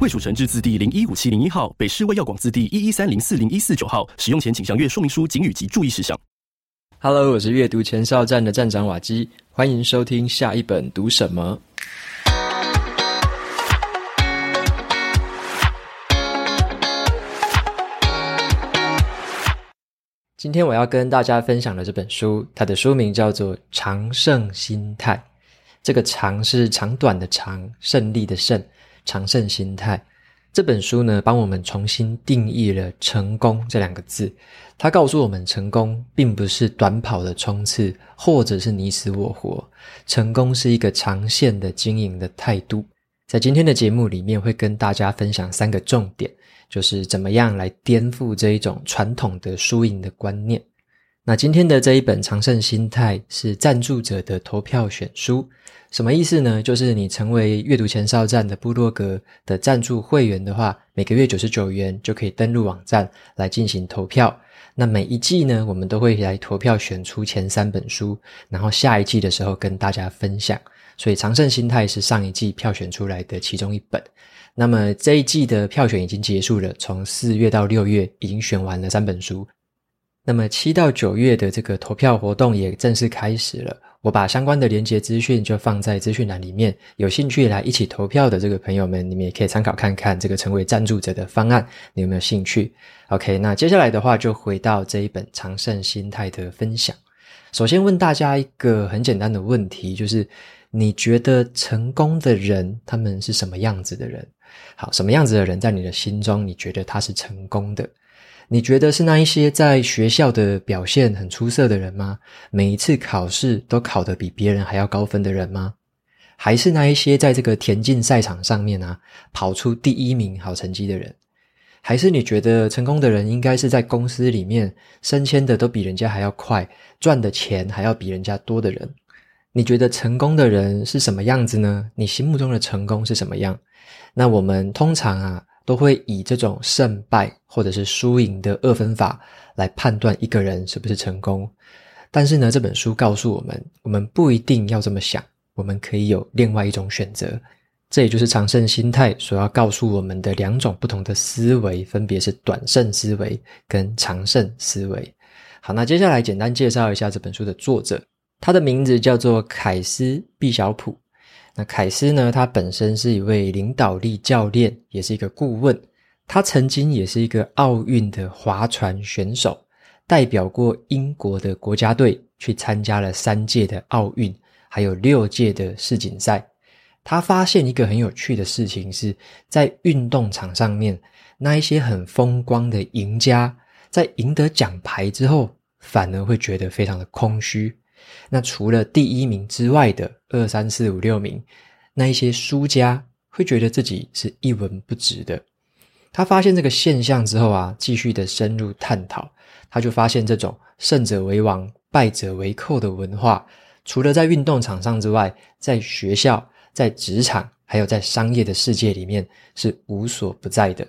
卫署成制字第零一五七零一号，北市卫药广字第一一三零四零一四九号。使用前请详阅说明书、警语及注意事项。Hello，我是阅读前哨站的站长瓦基，欢迎收听下一本读什么。今天我要跟大家分享的这本书，它的书名叫做《长胜心态》。这个“长”是长短的“长”，胜利的“胜”。长胜心态这本书呢，帮我们重新定义了“成功”这两个字。它告诉我们，成功并不是短跑的冲刺，或者是你死我活。成功是一个长线的经营的态度。在今天的节目里面，会跟大家分享三个重点，就是怎么样来颠覆这一种传统的输赢的观念。那今天的这一本《长胜心态》是赞助者的投票选书，什么意思呢？就是你成为阅读前哨站的部落格的赞助会员的话，每个月九十九元就可以登录网站来进行投票。那每一季呢，我们都会来投票选出前三本书，然后下一季的时候跟大家分享。所以《长胜心态》是上一季票选出来的其中一本。那么这一季的票选已经结束了，从四月到六月已经选完了三本书。那么七到九月的这个投票活动也正式开始了，我把相关的连结资讯就放在资讯栏里面，有兴趣来一起投票的这个朋友们，你们也可以参考看看这个成为赞助者的方案，你有没有兴趣？OK，那接下来的话就回到这一本长胜心态的分享。首先问大家一个很简单的问题，就是你觉得成功的人他们是什么样子的人？好，什么样子的人在你的心中你觉得他是成功的？你觉得是那一些在学校的表现很出色的人吗？每一次考试都考得比别人还要高分的人吗？还是那一些在这个田径赛场上面啊，跑出第一名好成绩的人？还是你觉得成功的人应该是在公司里面升迁的都比人家还要快，赚的钱还要比人家多的人？你觉得成功的人是什么样子呢？你心目中的成功是什么样？那我们通常啊，都会以这种胜败或者是输赢的二分法来判断一个人是不是成功。但是呢，这本书告诉我们，我们不一定要这么想，我们可以有另外一种选择。这也就是长胜心态所要告诉我们的两种不同的思维，分别是短胜思维跟长胜思维。好，那接下来简单介绍一下这本书的作者，他的名字叫做凯斯·毕晓普。那凯斯呢？他本身是一位领导力教练，也是一个顾问。他曾经也是一个奥运的划船选手，代表过英国的国家队去参加了三届的奥运，还有六届的世锦赛。他发现一个很有趣的事情是，在运动场上面，那一些很风光的赢家，在赢得奖牌之后，反而会觉得非常的空虚。那除了第一名之外的二三四五六名，那一些输家会觉得自己是一文不值的。他发现这个现象之后啊，继续的深入探讨，他就发现这种胜者为王、败者为寇的文化，除了在运动场上之外，在学校、在职场，还有在商业的世界里面是无所不在的。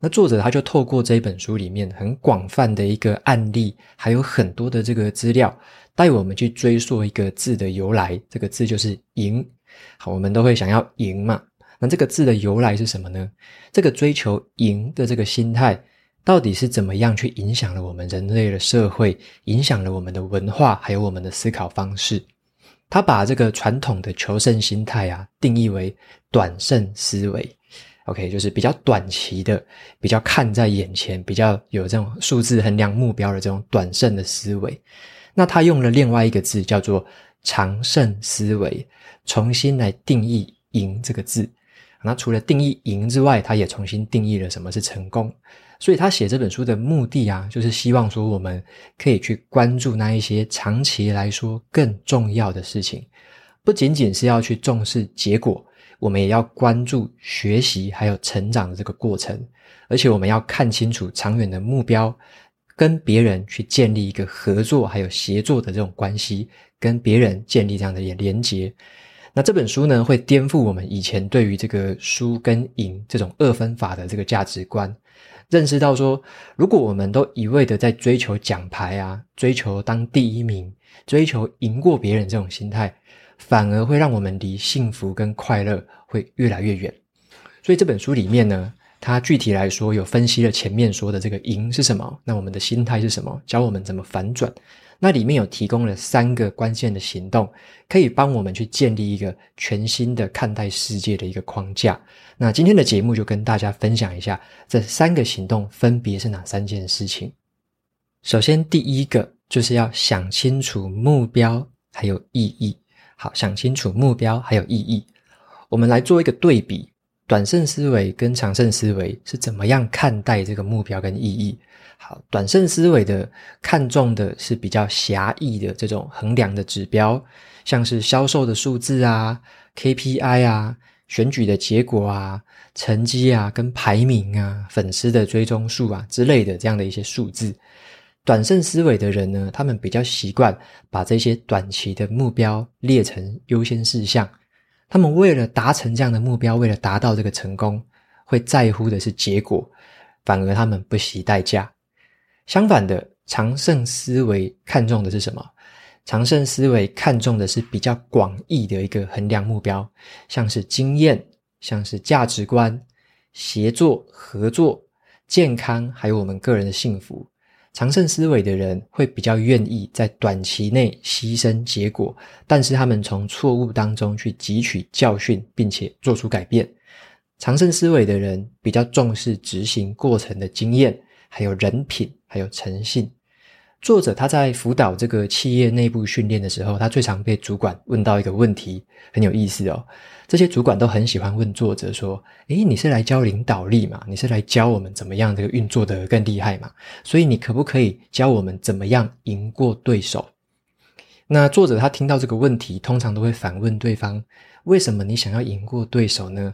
那作者他就透过这一本书里面很广泛的一个案例，还有很多的这个资料。带我们去追溯一个字的由来，这个字就是“赢”。好，我们都会想要赢嘛。那这个字的由来是什么呢？这个追求赢的这个心态，到底是怎么样去影响了我们人类的社会，影响了我们的文化，还有我们的思考方式？他把这个传统的求胜心态啊，定义为短胜思维。OK，就是比较短期的，比较看在眼前，比较有这种数字衡量目标的这种短胜的思维。那他用了另外一个字，叫做长胜思维，重新来定义“赢”这个字。那除了定义“赢”之外，他也重新定义了什么是成功。所以他写这本书的目的啊，就是希望说我们可以去关注那一些长期来说更重要的事情，不仅仅是要去重视结果，我们也要关注学习还有成长的这个过程，而且我们要看清楚长远的目标。跟别人去建立一个合作还有协作的这种关系，跟别人建立这样的连连结。那这本书呢，会颠覆我们以前对于这个输跟赢这种二分法的这个价值观，认识到说，如果我们都一味的在追求奖牌啊，追求当第一名，追求赢过别人这种心态，反而会让我们离幸福跟快乐会越来越远。所以这本书里面呢，它具体来说有分析了前面说的这个赢是什么，那我们的心态是什么，教我们怎么反转。那里面有提供了三个关键的行动，可以帮我们去建立一个全新的看待世界的一个框架。那今天的节目就跟大家分享一下这三个行动分别是哪三件事情。首先，第一个就是要想清楚目标还有意义。好，想清楚目标还有意义。我们来做一个对比，短胜思维跟长胜思维是怎么样看待这个目标跟意义。好，短胜思维的看重的是比较狭义的这种衡量的指标，像是销售的数字啊、KPI 啊、选举的结果啊、成绩啊、跟排名啊、粉丝的追踪数啊之类的这样的一些数字。短胜思维的人呢，他们比较习惯把这些短期的目标列成优先事项，他们为了达成这样的目标，为了达到这个成功，会在乎的是结果，反而他们不惜代价。相反的，长胜思维看重的是什么？长胜思维看重的是比较广义的一个衡量目标，像是经验，像是价值观、协作、合作、健康，还有我们个人的幸福。长胜思维的人会比较愿意在短期内牺牲结果，但是他们从错误当中去汲取教训，并且做出改变。长胜思维的人比较重视执行过程的经验。还有人品，还有诚信。作者他在辅导这个企业内部训练的时候，他最常被主管问到一个问题，很有意思哦。这些主管都很喜欢问作者说：“诶，你是来教领导力嘛？你是来教我们怎么样这个运作的更厉害嘛？所以你可不可以教我们怎么样赢过对手？”那作者他听到这个问题，通常都会反问对方：“为什么你想要赢过对手呢？”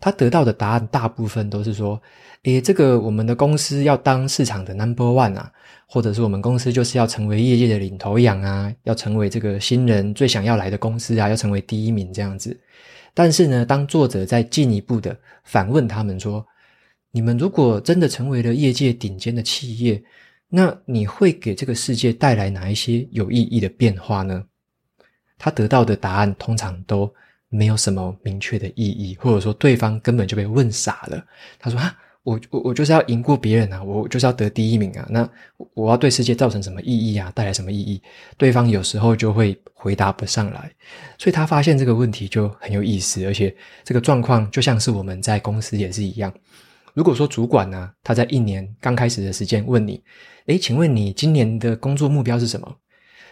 他得到的答案大部分都是说：“诶，这个我们的公司要当市场的 number one 啊，或者是我们公司就是要成为业界的领头羊啊，要成为这个新人最想要来的公司啊，要成为第一名这样子。”但是呢，当作者再进一步的反问他们说：“你们如果真的成为了业界顶尖的企业，那你会给这个世界带来哪一些有意义的变化呢？”他得到的答案通常都没有什么明确的意义，或者说对方根本就被问傻了。他说：“啊，我我我就是要赢过别人啊，我就是要得第一名啊。那我要对世界造成什么意义啊？带来什么意义？”对方有时候就会回答不上来。所以他发现这个问题就很有意思，而且这个状况就像是我们在公司也是一样。如果说主管呢，他在一年刚开始的时间问你：“诶，请问你今年的工作目标是什么？”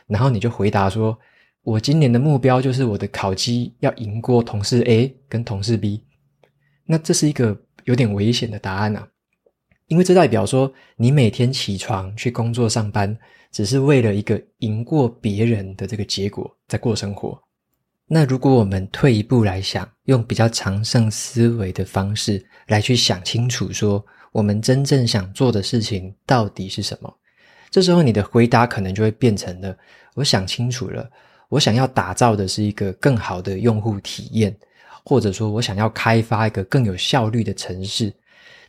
然后你就回答说。我今年的目标就是我的考绩要赢过同事 A 跟同事 B，那这是一个有点危险的答案啊，因为这代表说你每天起床去工作上班，只是为了一个赢过别人的这个结果在过生活。那如果我们退一步来想，用比较长胜思维的方式来去想清楚，说我们真正想做的事情到底是什么？这时候你的回答可能就会变成了：我想清楚了。我想要打造的是一个更好的用户体验，或者说我想要开发一个更有效率的城市，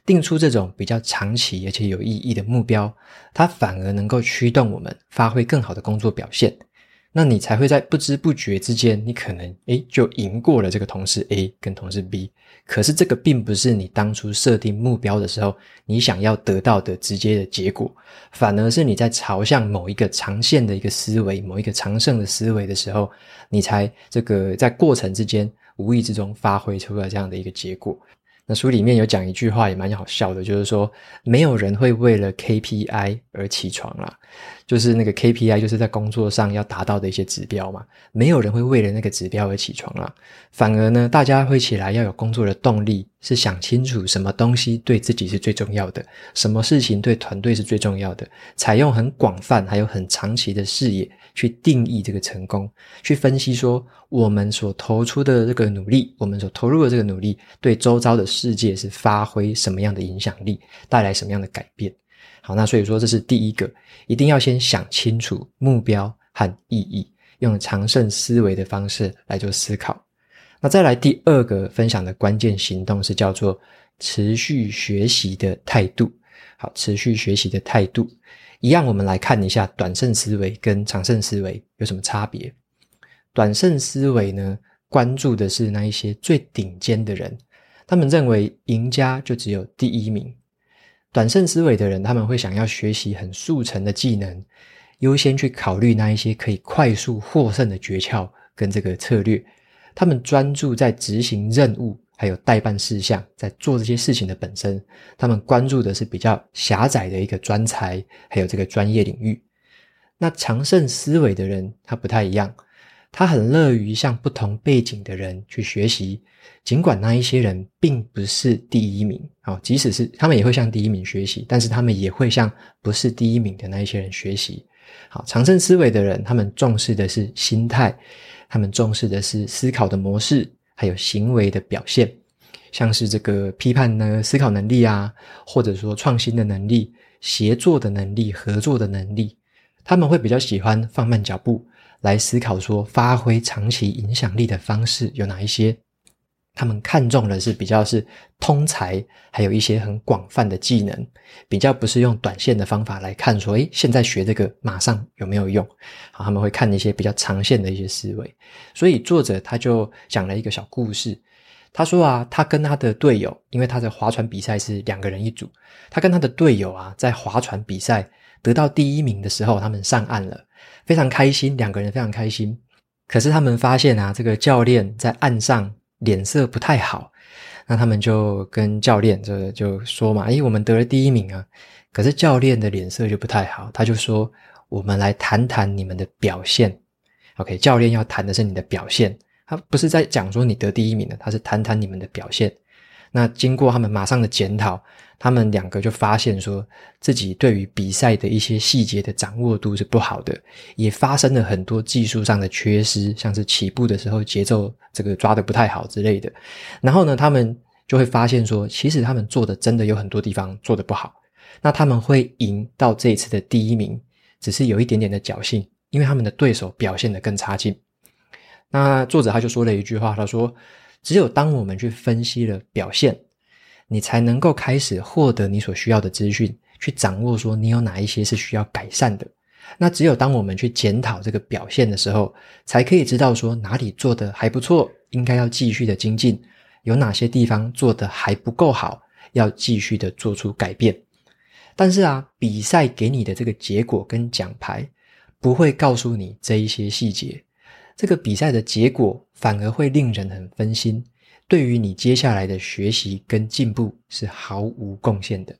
定出这种比较长期而且有意义的目标，它反而能够驱动我们发挥更好的工作表现。那你才会在不知不觉之间，你可能诶就赢过了这个同事 A 跟同事 B。可是这个并不是你当初设定目标的时候你想要得到的直接的结果，反而是你在朝向某一个长线的一个思维、某一个长胜的思维的时候，你才这个在过程之间无意之中发挥出了这样的一个结果。那书里面有讲一句话也蛮好笑的，就是说没有人会为了 KPI 而起床啦，就是那个 KPI 就是在工作上要达到的一些指标嘛，没有人会为了那个指标而起床啦，反而呢，大家会起来要有工作的动力，是想清楚什么东西对自己是最重要的，什么事情对团队是最重要的，采用很广泛还有很长期的视野。去定义这个成功，去分析说我们所投出的这个努力，我们所投入的这个努力，对周遭的世界是发挥什么样的影响力，带来什么样的改变。好，那所以说这是第一个，一定要先想清楚目标和意义，用常胜思维的方式来做思考。那再来第二个分享的关键行动是叫做持续学习的态度。好，持续学习的态度，一样，我们来看一下短胜思维跟长胜思维有什么差别。短胜思维呢，关注的是那一些最顶尖的人，他们认为赢家就只有第一名。短胜思维的人，他们会想要学习很速成的技能，优先去考虑那一些可以快速获胜的诀窍跟这个策略。他们专注在执行任务。还有待办事项，在做这些事情的本身，他们关注的是比较狭窄的一个专才，还有这个专业领域。那长胜思维的人，他不太一样，他很乐于向不同背景的人去学习，尽管那一些人并不是第一名，好，即使是他们也会向第一名学习，但是他们也会向不是第一名的那一些人学习。好，常胜思维的人，他们重视的是心态，他们重视的是思考的模式。还有行为的表现，像是这个批判呢、思考能力啊，或者说创新的能力、协作的能力、合作的能力，他们会比较喜欢放慢脚步来思考，说发挥长期影响力的方式有哪一些。他们看重的是比较是通才，还有一些很广泛的技能，比较不是用短线的方法来看说，诶，现在学这个马上有没有用？好，他们会看一些比较长线的一些思维。所以作者他就讲了一个小故事，他说啊，他跟他的队友，因为他的划船比赛是两个人一组，他跟他的队友啊，在划船比赛得到第一名的时候，他们上岸了，非常开心，两个人非常开心。可是他们发现啊，这个教练在岸上。脸色不太好，那他们就跟教练就就说嘛：“诶，我们得了第一名啊！”可是教练的脸色就不太好，他就说：“我们来谈谈你们的表现。” OK，教练要谈的是你的表现，他不是在讲说你得第一名的，他是谈谈你们的表现。那经过他们马上的检讨，他们两个就发现说自己对于比赛的一些细节的掌握度是不好的，也发生了很多技术上的缺失，像是起步的时候节奏这个抓得不太好之类的。然后呢，他们就会发现说，其实他们做的真的有很多地方做得不好。那他们会赢到这一次的第一名，只是有一点点的侥幸，因为他们的对手表现得更差劲。那作者他就说了一句话，他说。只有当我们去分析了表现，你才能够开始获得你所需要的资讯，去掌握说你有哪一些是需要改善的。那只有当我们去检讨这个表现的时候，才可以知道说哪里做得还不错，应该要继续的精进；有哪些地方做得还不够好，要继续的做出改变。但是啊，比赛给你的这个结果跟奖牌，不会告诉你这一些细节。这个比赛的结果反而会令人很分心，对于你接下来的学习跟进步是毫无贡献的。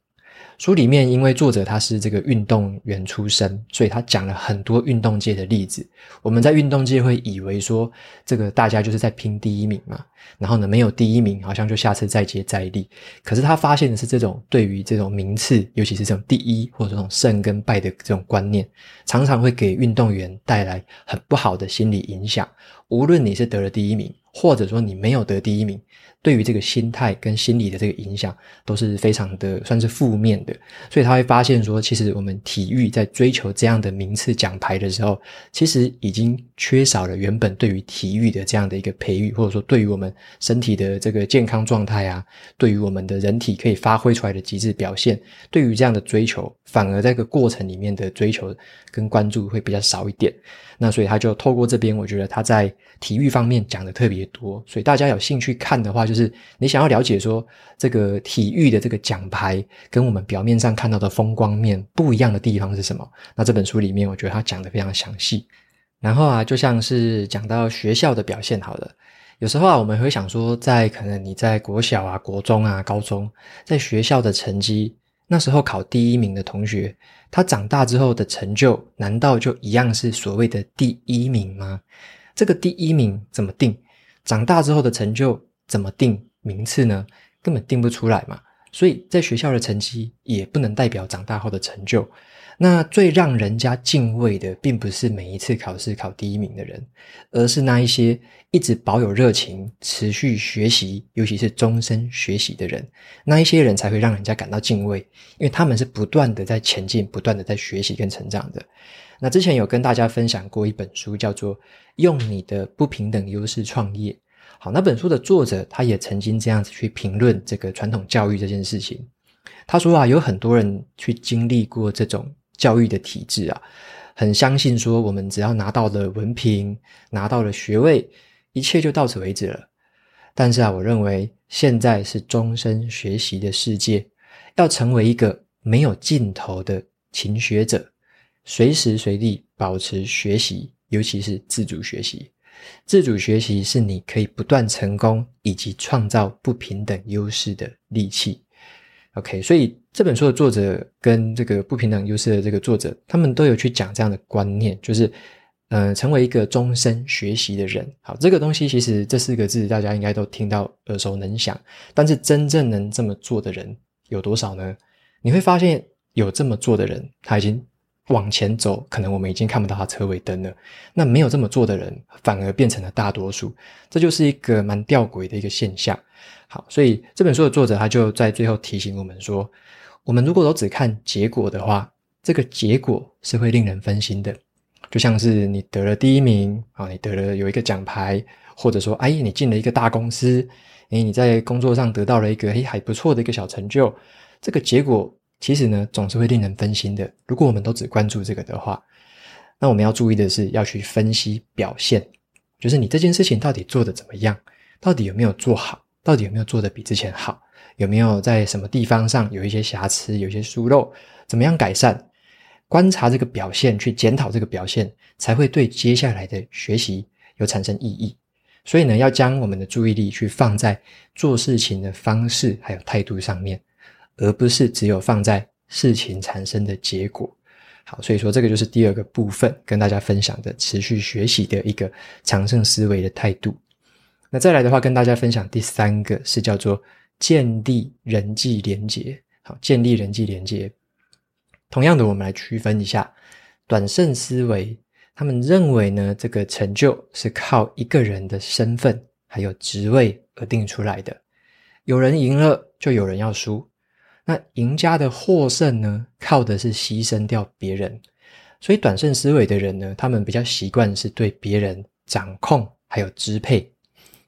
书里面，因为作者他是这个运动员出身，所以他讲了很多运动界的例子。我们在运动界会以为说，这个大家就是在拼第一名嘛，然后呢，没有第一名，好像就下次再接再厉。可是他发现的是，这种对于这种名次，尤其是这种第一或者这种胜跟败的这种观念，常常会给运动员带来很不好的心理影响。无论你是得了第一名，或者说你没有得第一名。对于这个心态跟心理的这个影响都是非常的算是负面的，所以他会发现说，其实我们体育在追求这样的名次奖牌的时候，其实已经缺少了原本对于体育的这样的一个培育，或者说对于我们身体的这个健康状态啊，对于我们的人体可以发挥出来的极致表现，对于这样的追求，反而在这个过程里面的追求跟关注会比较少一点。那所以他就透过这边，我觉得他在体育方面讲的特别多，所以大家有兴趣看的话，就就是你想要了解说这个体育的这个奖牌跟我们表面上看到的风光面不一样的地方是什么？那这本书里面我觉得他讲的非常详细。然后啊，就像是讲到学校的表现，好了，有时候啊，我们会想说，在可能你在国小啊、国中啊、高中，在学校的成绩。那时候考第一名的同学，他长大之后的成就，难道就一样是所谓的第一名吗？这个第一名怎么定？长大之后的成就怎么定名次呢？根本定不出来嘛。所以在学校的成绩也不能代表长大后的成就。那最让人家敬畏的，并不是每一次考试考第一名的人，而是那一些一直保有热情、持续学习，尤其是终身学习的人。那一些人才会让人家感到敬畏，因为他们是不断的在前进，不断的在学习跟成长的。那之前有跟大家分享过一本书，叫做《用你的不平等优势创业》。好，那本书的作者他也曾经这样子去评论这个传统教育这件事情。他说啊，有很多人去经历过这种。教育的体制啊，很相信说，我们只要拿到了文凭，拿到了学位，一切就到此为止了。但是啊，我认为现在是终身学习的世界，要成为一个没有尽头的勤学者，随时随地保持学习，尤其是自主学习。自主学习是你可以不断成功以及创造不平等优势的利器。OK，所以这本书的作者跟这个不平等优势的这个作者，他们都有去讲这样的观念，就是，呃，成为一个终身学习的人。好，这个东西其实这四个字大家应该都听到耳熟能详，但是真正能这么做的人有多少呢？你会发现有这么做的人，他已经往前走，可能我们已经看不到他车尾灯了。那没有这么做的人，反而变成了大多数，这就是一个蛮吊诡的一个现象。好，所以这本书的作者他就在最后提醒我们说，我们如果都只看结果的话，这个结果是会令人分心的。就像是你得了第一名啊，你得了有一个奖牌，或者说，哎，你进了一个大公司，哎，你在工作上得到了一个哎还不错的一个小成就，这个结果其实呢总是会令人分心的。如果我们都只关注这个的话，那我们要注意的是要去分析表现，就是你这件事情到底做得怎么样，到底有没有做好。到底有没有做得比之前好？有没有在什么地方上有一些瑕疵、有一些疏漏？怎么样改善？观察这个表现，去检讨这个表现，才会对接下来的学习有产生意义。所以呢，要将我们的注意力去放在做事情的方式还有态度上面，而不是只有放在事情产生的结果。好，所以说这个就是第二个部分，跟大家分享的持续学习的一个长胜思维的态度。那再来的话，跟大家分享第三个是叫做建立人际连结。好，建立人际连结。同样的，我们来区分一下短胜思维，他们认为呢，这个成就是靠一个人的身份还有职位而定出来的。有人赢了，就有人要输。那赢家的获胜呢，靠的是牺牲掉别人。所以，短胜思维的人呢，他们比较习惯是对别人掌控还有支配。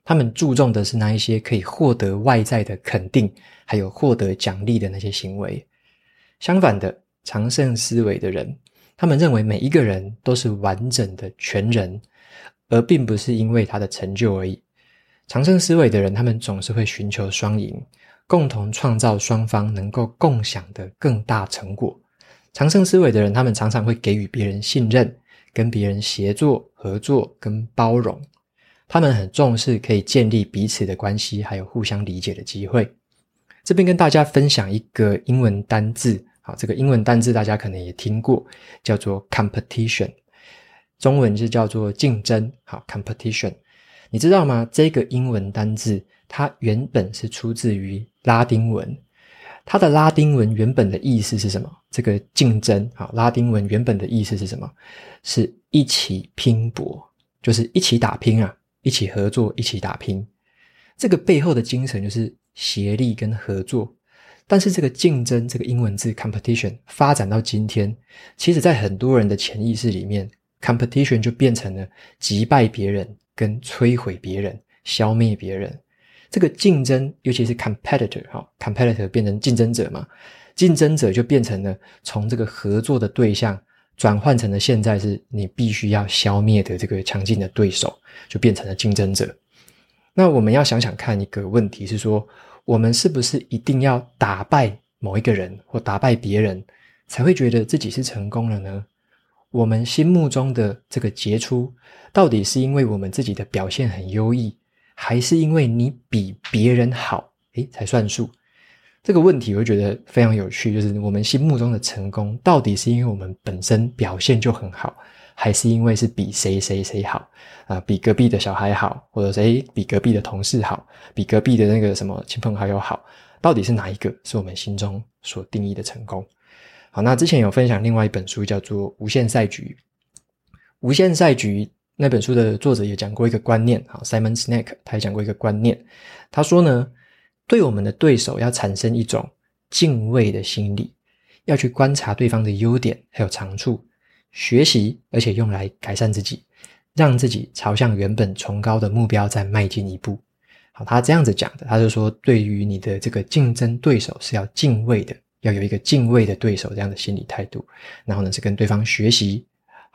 他们注重的是那一些可以获得外在的肯定，还有获得奖励的那些行为。相反的，长胜思维的人，他们认为每一个人都是完整的全人，而并不是因为他的成就而已。长胜思维的人，他们总是会寻求双赢，共同创造双方能够共享的更大成果。长盛思维的人，他们常常会给予别人信任，跟别人协作、合作跟包容。他们很重视可以建立彼此的关系，还有互相理解的机会。这边跟大家分享一个英文单字，好，这个英文单字大家可能也听过，叫做 competition，中文是叫做竞争。好，competition，你知道吗？这个英文单字它原本是出自于拉丁文，它的拉丁文原本的意思是什么？这个竞争，啊，拉丁文原本的意思是什么？是一起拼搏，就是一起打拼啊。一起合作，一起打拼，这个背后的精神就是协力跟合作。但是这个竞争这个英文字 competition 发展到今天，其实在很多人的潜意识里面，competition 就变成了击败别人跟摧毁别人、消灭别人。这个竞争，尤其是 competitor 哈，competitor 变成竞争者嘛，竞争者就变成了从这个合作的对象。转换成了现在是你必须要消灭的这个强劲的对手，就变成了竞争者。那我们要想想看一个问题是说，我们是不是一定要打败某一个人或打败别人，才会觉得自己是成功了呢？我们心目中的这个杰出，到底是因为我们自己的表现很优异，还是因为你比别人好，诶，才算数？这个问题我觉得非常有趣，就是我们心目中的成功，到底是因为我们本身表现就很好，还是因为是比谁谁谁好啊？比隔壁的小孩好，或者谁比隔壁的同事好，比隔壁的那个什么亲朋好友好？到底是哪一个是我们心中所定义的成功？好，那之前有分享另外一本书叫做《无限赛局》，《无限赛局》那本书的作者也讲过一个观念，好，Simon Sinek 他也讲过一个观念，他说呢，对我们的对手要产生一种敬畏的心理，要去观察对方的优点还有长处，学习，而且用来改善自己，让自己朝向原本崇高的目标再迈进一步。好，他这样子讲的，他就说，对于你的这个竞争对手是要敬畏的，要有一个敬畏的对手这样的心理态度。然后呢，是跟对方学习。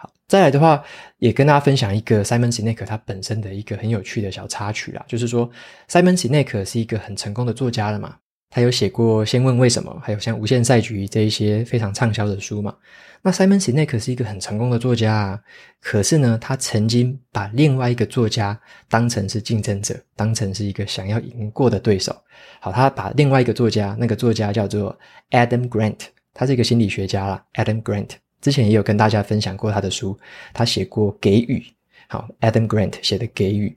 好，再来的话，也跟大家分享一个 Simon Sinek 他本身的一个很有趣的小插曲啦，就是说 Simon Sinek 是一个很成功的作家了嘛。他有写过《先问为什么》，还有像《无限赛局》这一些非常畅销的书嘛。那 Simon Sinek 是一个很成功的作家啊，可是呢，他曾经把另外一个作家当成是竞争者，当成是一个想要赢过的对手。好，他把另外一个作家，那个作家叫做 Adam Grant，他是一个心理学家啦。Adam Grant 之前也有跟大家分享过他的书，他写过《给予》。好，Adam Grant 写的《给予》，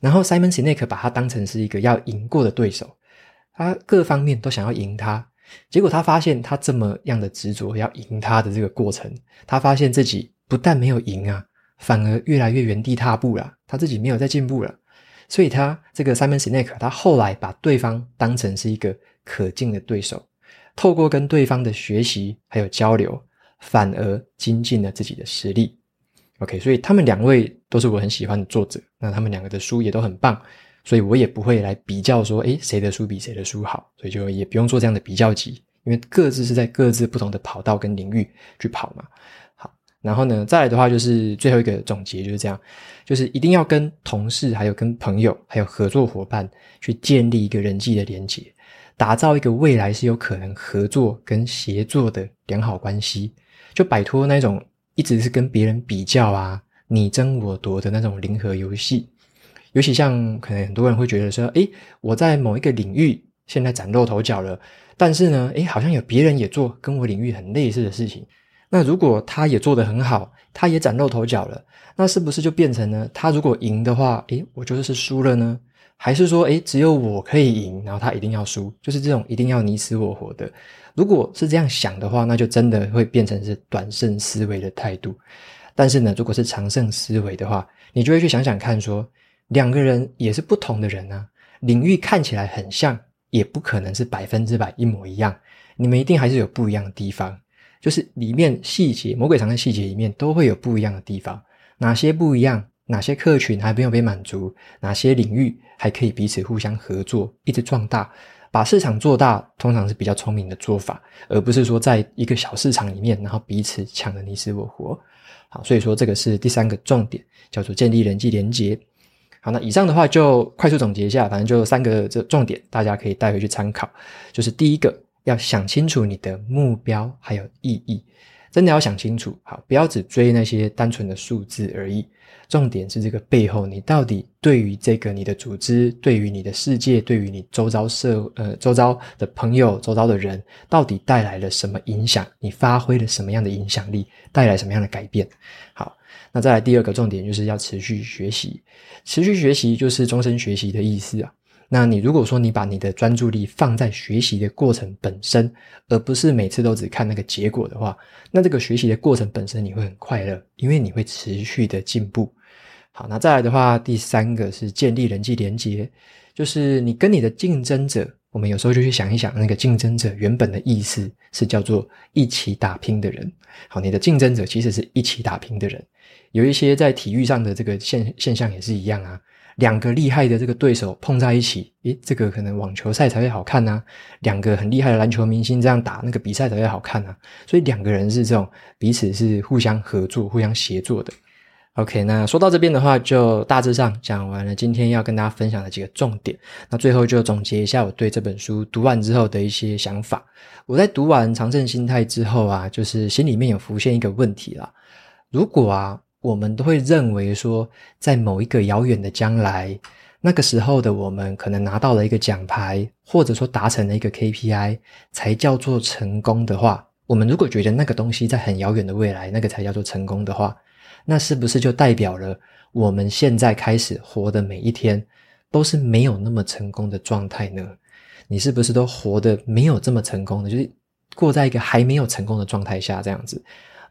然后 Simon Sinek 把他当成是一个要赢过的对手。他各方面都想要赢他，结果他发现他这么样的执着要赢他的这个过程，他发现自己不但没有赢啊，反而越来越原地踏步了。他自己没有在进步了，所以他这个 Simon Sinek 他后来把对方当成是一个可敬的对手，透过跟对方的学习还有交流，反而精进了自己的实力。OK，所以他们两位都是我很喜欢的作者，那他们两个的书也都很棒。所以我也不会来比较说，诶，谁的书比谁的书好，所以就也不用做这样的比较级，因为各自是在各自不同的跑道跟领域去跑嘛。好，然后呢，再来的话就是最后一个总结就是这样，就是一定要跟同事、还有跟朋友、还有合作伙伴去建立一个人际的连接，打造一个未来是有可能合作跟协作的良好关系，就摆脱那种一直是跟别人比较啊、你争我夺的那种零和游戏。尤其像可能很多人会觉得说，诶，我在某一个领域现在崭露头角了，但是呢，诶，好像有别人也做跟我领域很类似的事情。那如果他也做得很好，他也崭露头角了，那是不是就变成呢？他如果赢的话，诶，我就是输了呢？还是说，诶，只有我可以赢，然后他一定要输？就是这种一定要你死我活的。如果是这样想的话，那就真的会变成是短胜思维的态度。但是呢，如果是长胜思维的话，你就会去想想看说，两个人也是不同的人啊，领域看起来很像，也不可能是百分之百一模一样。你们一定还是有不一样的地方，就是里面细节，魔鬼藏在细节里面都会有不一样的地方。哪些不一样？哪些客群还没有被满足？哪些领域还可以彼此互相合作，一直壮大，把市场做大，通常是比较聪明的做法，而不是说在一个小市场里面，然后彼此抢得你死我活。好，所以说这个是第三个重点，叫做建立人际连接。好，那以上的话就快速总结一下，反正就三个这重点，大家可以带回去参考。就是第一个，要想清楚你的目标还有意义，真的要想清楚。好，不要只追那些单纯的数字而已。重点是这个背后，你到底对于这个你的组织，对于你的世界，对于你周遭社呃周遭的朋友、周遭的人，到底带来了什么影响？你发挥了什么样的影响力？带来什么样的改变？好。那再来第二个重点，就是要持续学习。持续学习就是终身学习的意思啊。那你如果说你把你的专注力放在学习的过程本身，而不是每次都只看那个结果的话，那这个学习的过程本身你会很快乐，因为你会持续的进步。好，那再来的话，第三个是建立人际连接，就是你跟你的竞争者。我们有时候就去想一想，那个竞争者原本的意思是叫做一起打拼的人。好，你的竞争者其实是一起打拼的人。有一些在体育上的这个现现象也是一样啊，两个厉害的这个对手碰在一起，诶，这个可能网球赛才会好看啊。两个很厉害的篮球明星这样打，那个比赛才会好看啊。所以两个人是这种彼此是互相合作、互相协作的。OK，那说到这边的话，就大致上讲完了今天要跟大家分享的几个重点。那最后就总结一下我对这本书读完之后的一些想法。我在读完《长胜心态》之后啊，就是心里面有浮现一个问题啦。如果啊，我们都会认为说，在某一个遥远的将来，那个时候的我们可能拿到了一个奖牌，或者说达成了一个 KPI，才叫做成功的话，我们如果觉得那个东西在很遥远的未来，那个才叫做成功的话，那是不是就代表了我们现在开始活的每一天都是没有那么成功的状态呢？你是不是都活得没有这么成功的？就是过在一个还没有成功的状态下这样子。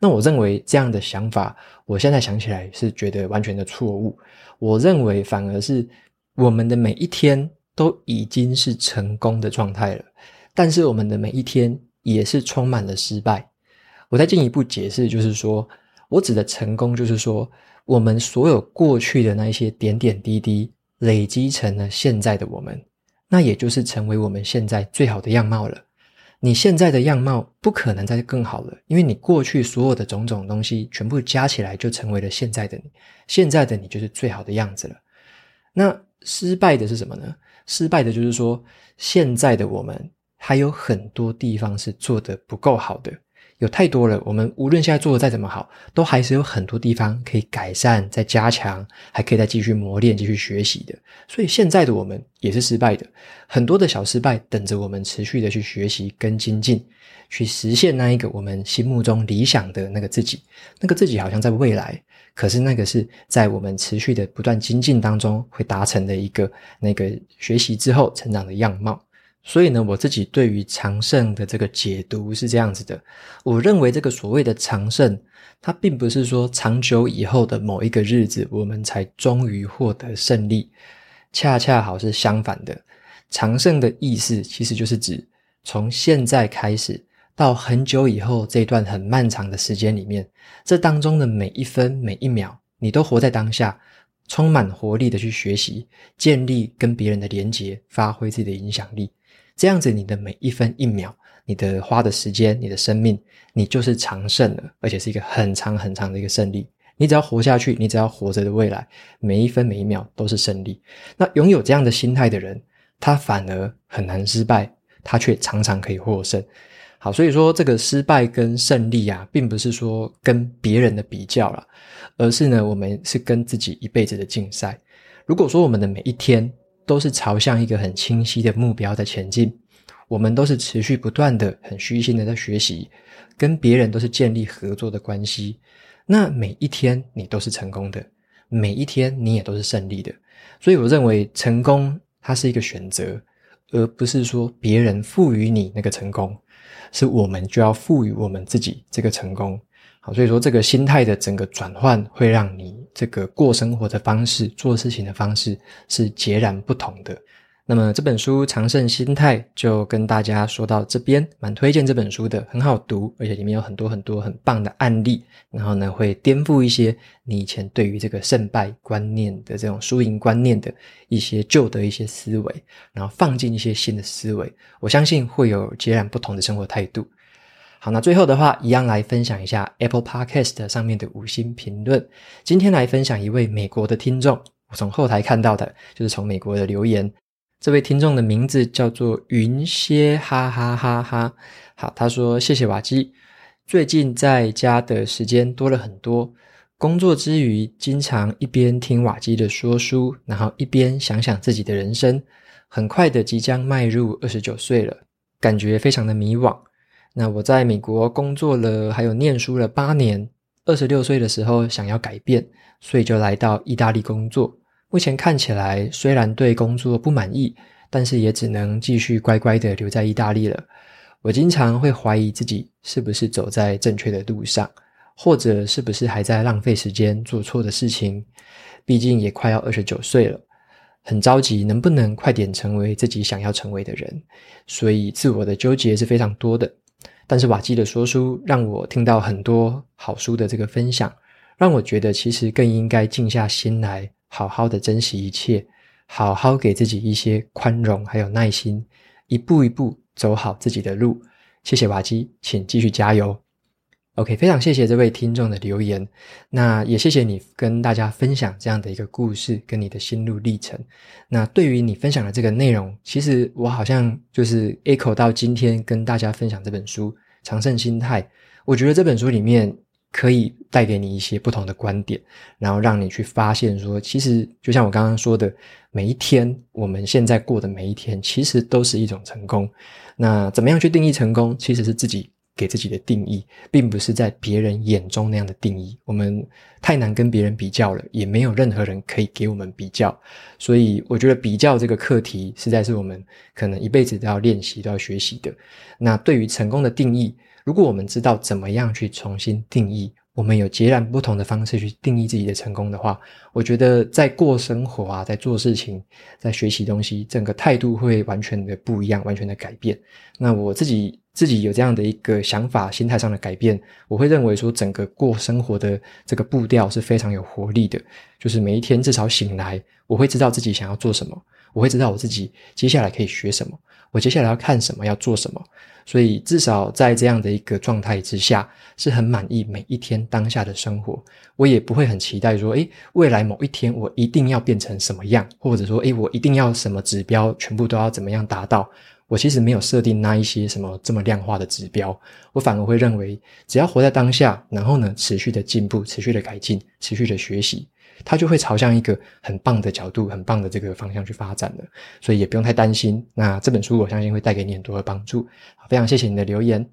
那我认为这样的想法，我现在想起来是觉得完全的错误。我认为反而是我们的每一天都已经是成功的状态了，但是我们的每一天也是充满了失败。我再进一步解释，就是说我指的成功，就是说我们所有过去的那一些点点滴滴累积成了现在的我们，那也就是成为我们现在最好的样貌了。你现在的样貌不可能再更好了，因为你过去所有的种种东西全部加起来就成为了现在的你，现在的你就是最好的样子了。那失败的是什么呢？失败的就是说，现在的我们还有很多地方是做得不够好的。有太多了，我们无论现在做的再怎么好，都还是有很多地方可以改善、再加强，还可以再继续磨练、继续学习的。所以现在的我们也是失败的，很多的小失败等着我们持续的去学习跟精进，去实现那一个我们心目中理想的那个自己。那个自己好像在未来，可是那个是在我们持续的不断精进当中会达成的一个那个学习之后成长的样貌。所以呢，我自己对于长胜的这个解读是这样子的。我认为这个所谓的长胜，它并不是说长久以后的某一个日子，我们才终于获得胜利。恰恰好是相反的。长胜的意思其实就是指从现在开始到很久以后这段很漫长的时间里面，这当中的每一分每一秒，你都活在当下，充满活力的去学习，建立跟别人的连结，发挥自己的影响力。这样子，你的每一分一秒，你的花的时间，你的生命，你就是长胜了，而且是一个很长很长的一个胜利。你只要活下去，你只要活着的未来，每一分每一秒都是胜利。那拥有这样的心态的人，他反而很难失败，他却常常可以获胜。好，所以说这个失败跟胜利啊，并不是说跟别人的比较了，而是呢，我们是跟自己一辈子的竞赛。如果说我们的每一天，都是朝向一个很清晰的目标在前进，我们都是持续不断的、很虚心的在学习，跟别人都是建立合作的关系。那每一天你都是成功的，每一天你也都是胜利的。所以我认为成功它是一个选择，而不是说别人赋予你那个成功，是我们就要赋予我们自己这个成功。好，所以说这个心态的整个转换，会让你这个过生活的方式、做事情的方式是截然不同的。那么这本书《长胜心态》就跟大家说到这边，蛮推荐这本书的，很好读，而且里面有很多很多很棒的案例，然后呢会颠覆一些你以前对于这个胜败观念的这种输赢观念的一些旧的一些思维，然后放进一些新的思维，我相信会有截然不同的生活态度。好，那最后的话，一样来分享一下 Apple Podcast 上面的五星评论。今天来分享一位美国的听众，我从后台看到的，就是从美国的留言。这位听众的名字叫做云歇哈哈哈哈。好，他说：“谢谢瓦基，最近在家的时间多了很多，工作之余经常一边听瓦基的说书，然后一边想想自己的人生。很快的即将迈入二十九岁了，感觉非常的迷惘。那我在美国工作了，还有念书了八年，二十六岁的时候想要改变，所以就来到意大利工作。”目前看起来，虽然对工作不满意，但是也只能继续乖乖的留在意大利了。我经常会怀疑自己是不是走在正确的路上，或者是不是还在浪费时间做错的事情。毕竟也快要二十九岁了，很着急能不能快点成为自己想要成为的人，所以自我的纠结是非常多的。但是瓦基的说书让我听到很多好书的这个分享，让我觉得其实更应该静下心来。好好的珍惜一切，好好给自己一些宽容，还有耐心，一步一步走好自己的路。谢谢瓦基，请继续加油。OK，非常谢谢这位听众的留言，那也谢谢你跟大家分享这样的一个故事跟你的心路历程。那对于你分享的这个内容，其实我好像就是 echo 到今天跟大家分享这本书《长胜心态》，我觉得这本书里面。可以带给你一些不同的观点，然后让你去发现说，其实就像我刚刚说的，每一天我们现在过的每一天，其实都是一种成功。那怎么样去定义成功？其实是自己给自己的定义，并不是在别人眼中那样的定义。我们太难跟别人比较了，也没有任何人可以给我们比较。所以，我觉得比较这个课题，实在是我们可能一辈子都要练习、都要学习的。那对于成功的定义，如果我们知道怎么样去重新定义，我们有截然不同的方式去定义自己的成功的话，我觉得在过生活啊，在做事情，在学习东西，整个态度会完全的不一样，完全的改变。那我自己自己有这样的一个想法，心态上的改变，我会认为说，整个过生活的这个步调是非常有活力的。就是每一天至少醒来，我会知道自己想要做什么，我会知道我自己接下来可以学什么，我接下来要看什么，要做什么。所以，至少在这样的一个状态之下，是很满意每一天当下的生活。我也不会很期待说，诶，未来某一天我一定要变成什么样，或者说，诶，我一定要什么指标，全部都要怎么样达到。我其实没有设定那一些什么这么量化的指标，我反而会认为，只要活在当下，然后呢，持续的进步，持续的改进，持续的学习。它就会朝向一个很棒的角度、很棒的这个方向去发展的，所以也不用太担心。那这本书我相信会带给你很多的帮助。非常谢谢你的留言。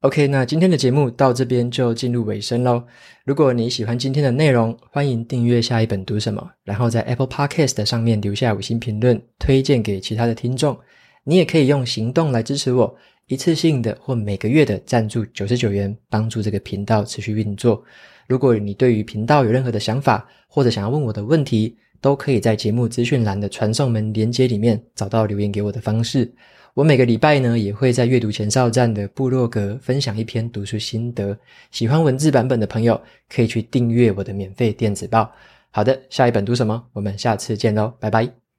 OK，那今天的节目到这边就进入尾声喽。如果你喜欢今天的内容，欢迎订阅下一本读什么，然后在 Apple Podcast 上面留下五星评论，推荐给其他的听众。你也可以用行动来支持我，一次性的或每个月的赞助九十九元，帮助这个频道持续运作。如果你对于频道有任何的想法，或者想要问我的问题，都可以在节目资讯栏的传送门连接里面找到留言给我的方式。我每个礼拜呢，也会在阅读前哨站的部落格分享一篇读书心得。喜欢文字版本的朋友，可以去订阅我的免费电子报。好的，下一本读什么？我们下次见喽，拜拜。